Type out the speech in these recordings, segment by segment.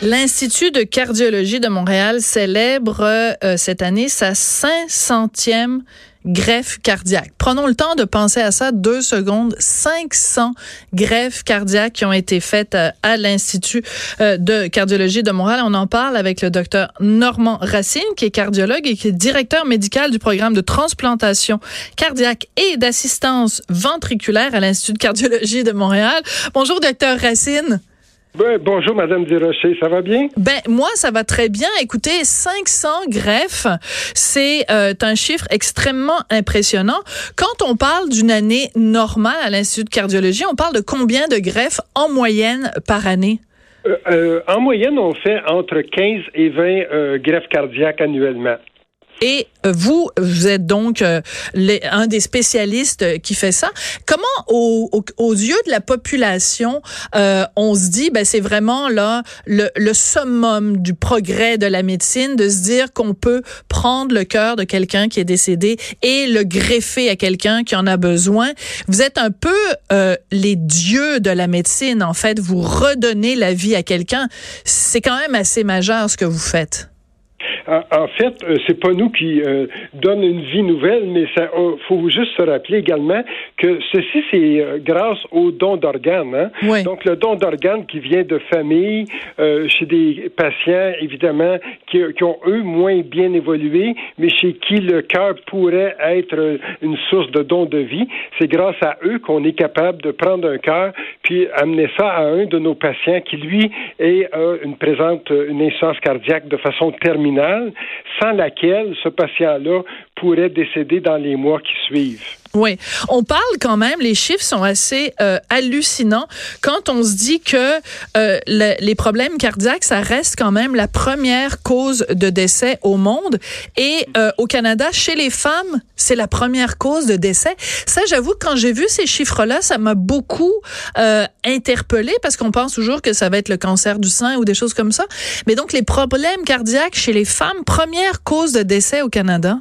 L'Institut de cardiologie de Montréal célèbre euh, cette année sa 500e greffe cardiaque. Prenons le temps de penser à ça deux secondes. 500 greffes cardiaques qui ont été faites euh, à l'Institut euh, de cardiologie de Montréal. On en parle avec le docteur Normand Racine, qui est cardiologue et qui est directeur médical du programme de transplantation cardiaque et d'assistance ventriculaire à l'Institut de cardiologie de Montréal. Bonjour, docteur Racine. Ben, bonjour, Madame Durocher, ça va bien? Ben, moi, ça va très bien. Écoutez, 500 greffes, c'est euh, un chiffre extrêmement impressionnant. Quand on parle d'une année normale à l'Institut de cardiologie, on parle de combien de greffes en moyenne par année? Euh, euh, en moyenne, on fait entre 15 et 20 greffes cardiaques annuellement. Et vous, vous êtes donc euh, un des spécialistes qui fait ça. Comment, aux yeux de la population, euh, on se dit, ben c'est vraiment là le, le, summum du progrès de la médecine, de se dire qu'on peut prendre le cœur de quelqu'un qui est décédé et le greffer à quelqu'un qui en a besoin. Vous êtes un peu euh, les dieux de la médecine, en fait. Vous redonnez la vie à quelqu'un. C'est quand même assez majeur ce que vous faites. En fait, euh, c'est pas nous qui euh, donne une vie nouvelle, mais ça euh, faut juste se rappeler également que ceci c'est grâce au don d'organes. Hein? Donc le don d'organes qui vient de famille, chez des patients évidemment qui, qui, ont eux moins bien évolué, mais chez qui le cœur pourrait être une source de don de vie. C'est grâce à eux qu'on est capable de prendre un cœur puis amener ça à un de nos patients qui lui est une présente une insuffisance cardiaque de façon terminale sans laquelle ce patient-là pourrait décéder dans les mois qui suivent. Oui, on parle quand même, les chiffres sont assez euh, hallucinants quand on se dit que euh, les problèmes cardiaques, ça reste quand même la première cause de décès au monde. Et euh, au Canada, chez les femmes, c'est la première cause de décès. Ça, j'avoue, quand j'ai vu ces chiffres-là, ça m'a beaucoup interpellé parce qu'on pense toujours que ça va être le cancer du sein ou des choses comme ça. Mais donc, les problèmes cardiaques chez les femmes, première cause de décès au Canada?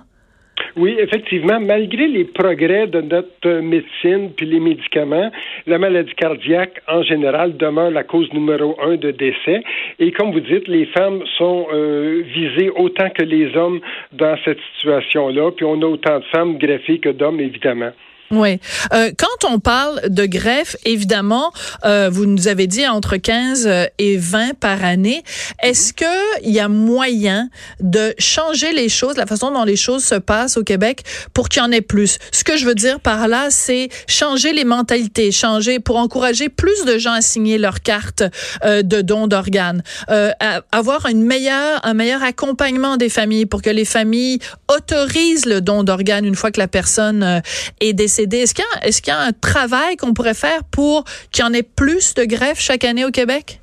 Oui, effectivement, malgré les progrès de notre médecine puis les médicaments, la maladie cardiaque en général demeure la cause numéro un de décès. Et comme vous dites, les femmes sont euh, visées autant que les hommes dans cette situation-là. Puis on a autant de femmes greffées que d'hommes, évidemment. Oui. Euh, quand on parle de greffe, évidemment, euh, vous nous avez dit entre 15 et 20 par année. Est-ce que il y a moyen de changer les choses, la façon dont les choses se passent au Québec pour qu'il y en ait plus? Ce que je veux dire par là, c'est changer les mentalités, changer pour encourager plus de gens à signer leur carte euh, de don d'organes, euh, avoir une meilleure, un meilleur accompagnement des familles pour que les familles autorisent le don d'organes une fois que la personne euh, est décédée est-ce qu'il y, a un travail qu'on pourrait faire pour qu'il y en ait plus de greffes chaque année au Québec?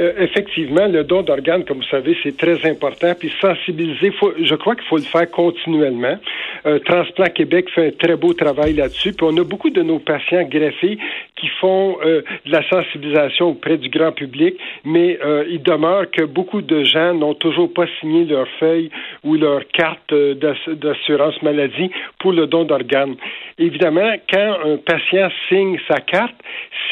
Euh, effectivement, le don d'organes, comme vous savez, c'est très important. Puis sensibiliser, je crois qu'il faut le faire continuellement. Euh, Transplant Québec fait un très beau travail là-dessus. Puis on a beaucoup de nos patients greffés qui font euh, de la sensibilisation auprès du grand public, mais il demeure que beaucoup de gens n'ont toujours pas signé leur feuille ou leur carte d'assurance maladie pour le don d'organes. Évidemment, quand un patient signe sa carte,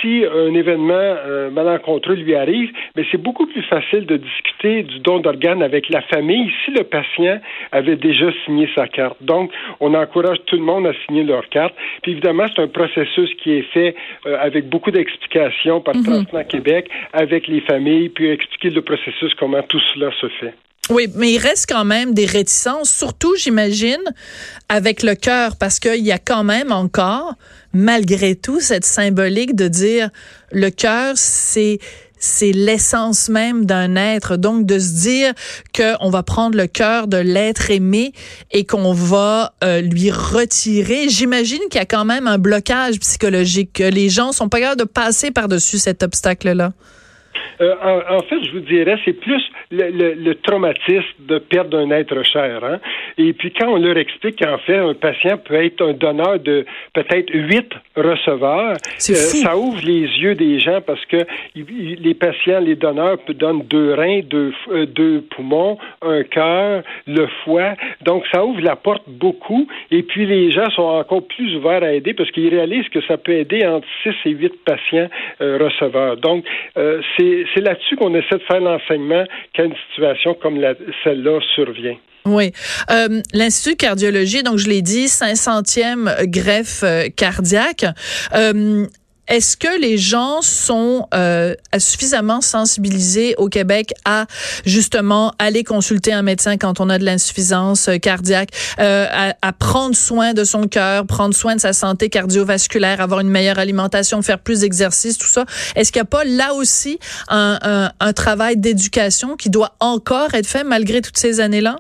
si un événement malencontreux lui arrive, mais c'est beaucoup plus facile de discuter du don d'organes avec la famille si le patient avait déjà signé sa carte. Donc, on encourage tout le monde à signer leur carte. Puis évidemment, c'est un processus qui est fait euh, avec beaucoup d'explications par mm Québec avec les familles, puis expliquer le processus, comment tout cela se fait. Oui, mais il reste quand même des réticences, surtout, j'imagine, avec le cœur, parce qu'il y a quand même encore, malgré tout, cette symbolique de dire le cœur, c'est c'est l'essence même d'un être. Donc, de se dire qu'on va prendre le cœur de l'être aimé et qu'on va euh, lui retirer. J'imagine qu'il y a quand même un blocage psychologique, que les gens sont pas capables de passer par-dessus cet obstacle-là. Euh, en, fait, je vous dirais, c'est plus le, traumatisme de perdre un être cher. Hein? Et puis quand on leur explique qu'en fait, un patient peut être un donneur de peut-être huit receveurs, euh, ça ouvre les yeux des gens parce que les patients, les donneurs donnent deux reins, deux, euh, deux poumons, un cœur, le foie. Donc ça ouvre la porte beaucoup. Et puis les gens sont encore plus ouverts à aider parce qu'ils réalisent que ça peut aider entre six et huit patients receveurs. Donc c'est c'est là-dessus qu'on essaie de faire l'enseignement quand une situation comme celle-là survient. Oui. Euh, L'Institut de cardiologie, donc je l'ai dit, 500e greffe euh, cardiaque. Euh, est-ce que les gens sont euh, suffisamment sensibilisés au Québec à justement aller consulter un médecin quand on a de l'insuffisance euh, cardiaque, euh, à, prendre soin de son cœur, prendre soin de sa santé cardiovasculaire, avoir une meilleure alimentation, faire plus d'exercice, tout ça? Est-ce qu'il n'y a pas là aussi un, un travail d'éducation qui doit encore être fait malgré toutes ces années-là?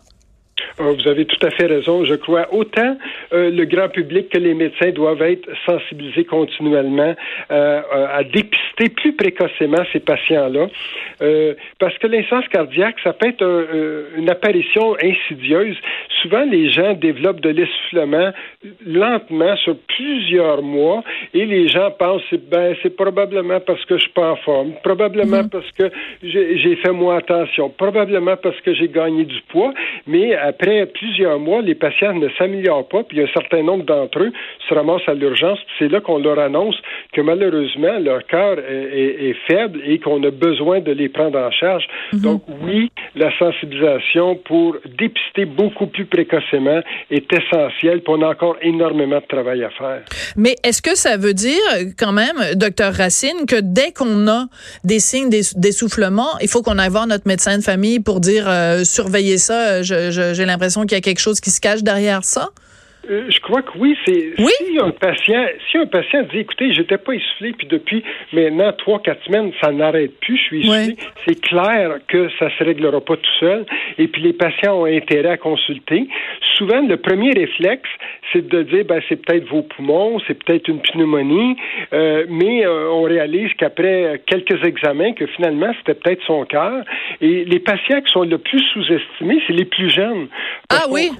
Ah, vous avez tout à fait raison. Je crois autant euh, le grand public que les médecins doivent être sensibilisés continuellement euh, à dépister plus précocement ces patients-là. Euh, parce que l'insuffisance cardiaque, ça peut être une apparition insidieuse. Souvent, les gens développent de l'essoufflement lentement sur plusieurs mois et les gens pensent ben c'est probablement parce que je suis pas en forme, probablement mm-hmm. parce que j'ai fait moins attention, probablement parce que j'ai gagné du poids, mais après plusieurs mois, les patients ne s'améliorent pas, puis un certain nombre d'entre eux se ramassent à l'urgence. C'est là qu'on leur annonce que malheureusement, leur cœur est, faible et qu'on a besoin de les prendre en charge. Mhm. Donc oui, la sensibilisation pour dépister beaucoup plus précocement est essentielle, puis on a encore énormément de travail à faire. Mais est-ce que ça veut dire quand même, docteur Racine, que dès qu'on a des signes d'essoufflement, il faut qu'on aille voir notre médecin de famille pour dire euh, surveiller ça, j'ai l'impression qu'il y a quelque chose qui se cache derrière ça? Euh, je crois que oui. C'est si un patient, si un patient dit, écoutez, j'étais pas essoufflé, puis depuis maintenant trois, quatre semaines, ça n'arrête plus, je suis essoufflé. C'est clair que ça se réglera pas tout seul. Et puis les patients ont intérêt à consulter. Souvent, le premier réflexe, c'est de dire, ben c'est peut-être vos poumons, c'est peut-être une pneumonie, euh, mais euh, on réalise qu'après quelques examens, que finalement c'était peut-être son cœur. Et les patients qui sont le plus sous-estimés, c'est les plus jeunes. ah oui?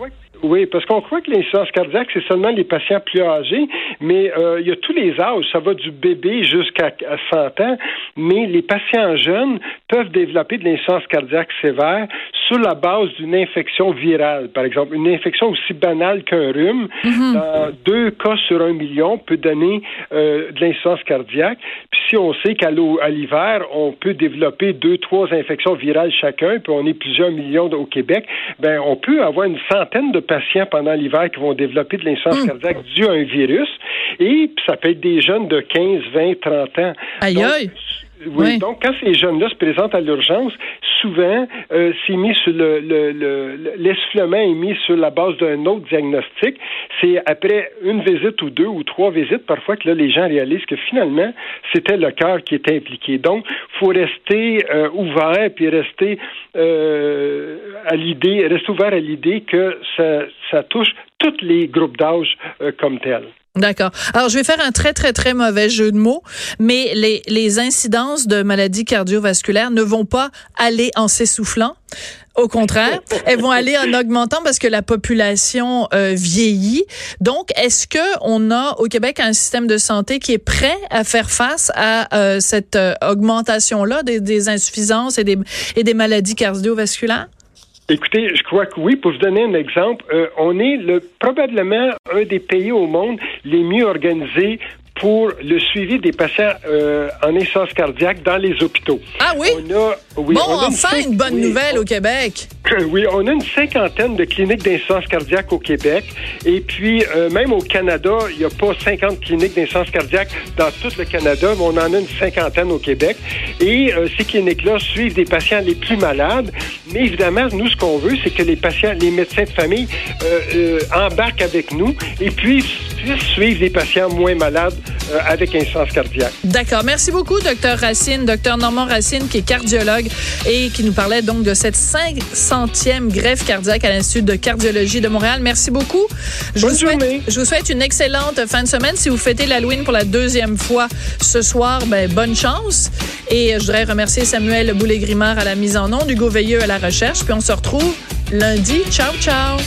Oui, parce qu'on croit que l'insuffisance cardiaque, c'est seulement les patients plus âgés, mais euh, il y a tous les âges. Ça va du bébé jusqu'à 100 ans, mais les patients jeunes peuvent développer de l'insuffisance cardiaque sévère sur la base d'une infection virale. Par exemple, une infection aussi banale qu'un rhume, mhm. dans deux cas sur un million, peut donner euh, de l'insuffisance cardiaque. Puis si on sait qu'à l'hiver, on peut développer deux, trois infections virales chacun, puis on est plusieurs millions au Québec, ben on peut avoir une centaine de patients pendant l'hiver qui vont développer de l'insuffisance hmm. cardiaque due à un virus. Et ça peut être des jeunes de 15, 20, 30 ans. Aïe, aïe. Oui, donc quand ces jeunes-là se présentent à l'urgence, souvent, euh, c'est mis sur le, l'essoufflement est mis sur la base d'un autre diagnostic. C'est après une visite ou deux ou trois visites, parfois que là, les gens réalisent que finalement, c'était le cœur qui était impliqué. Donc, faut rester euh, ouvert puis rester euh, à l'idée, rester ouvert à l'idée que ça, ça touche tous les groupes d'âge euh, comme tels. D'accord. Alors, je vais faire un très, très, très mauvais jeu de mots, mais les, les incidences de maladies cardiovasculaires ne vont pas aller en s'essoufflant. Au contraire, elles vont aller en augmentant parce que la population euh, vieillit. Donc, est-ce que on a au Québec un système de santé qui est prêt à faire face à euh, cette euh, augmentation-là des, des, insuffisances et des, et des maladies cardiovasculaires? Écoutez, je crois que oui. Pour vous donner un exemple, euh, on est le, probablement un des pays au monde les mieux organisés pour le suivi des patients euh, en essence cardiaque dans les hôpitaux. Ah oui? bon, enfin une, bonne nouvelle au Québec. Oui, on a une cinquantaine de cliniques d'insuffisance cardiaque au Québec. Et puis, euh, même au Canada, il n'y a pas 50 cliniques d'insuffisance cardiaque dans tout le Canada, mais on en a une cinquantaine au Québec. Et euh, ces cliniques-là suivent des patients les plus malades. Mais évidemment, nous, ce qu'on veut, c'est que les patients, les médecins de famille embarquent avec nous et puis puissent suivre les patients moins malades euh, avec insuffisance cardiaque. D'accord. Merci beaucoup, docteur Racine, docteur Normand Racine, qui est cardiologue et qui nous parlait donc de cette 500 centième greffe cardiaque à l'Institut de cardiologie de Montréal. Merci beaucoup. Je Bonne vous, souhaite, journée. je vous souhaite une excellente fin de semaine. Si vous fêtez l'Halloween pour la deuxième fois ce soir, ben, bonne chance. Et je voudrais remercier Samuel Boulay-Grimard à la mise en onde, Hugo Veilleux à la recherche. Puis on se retrouve lundi. Ciao, ciao.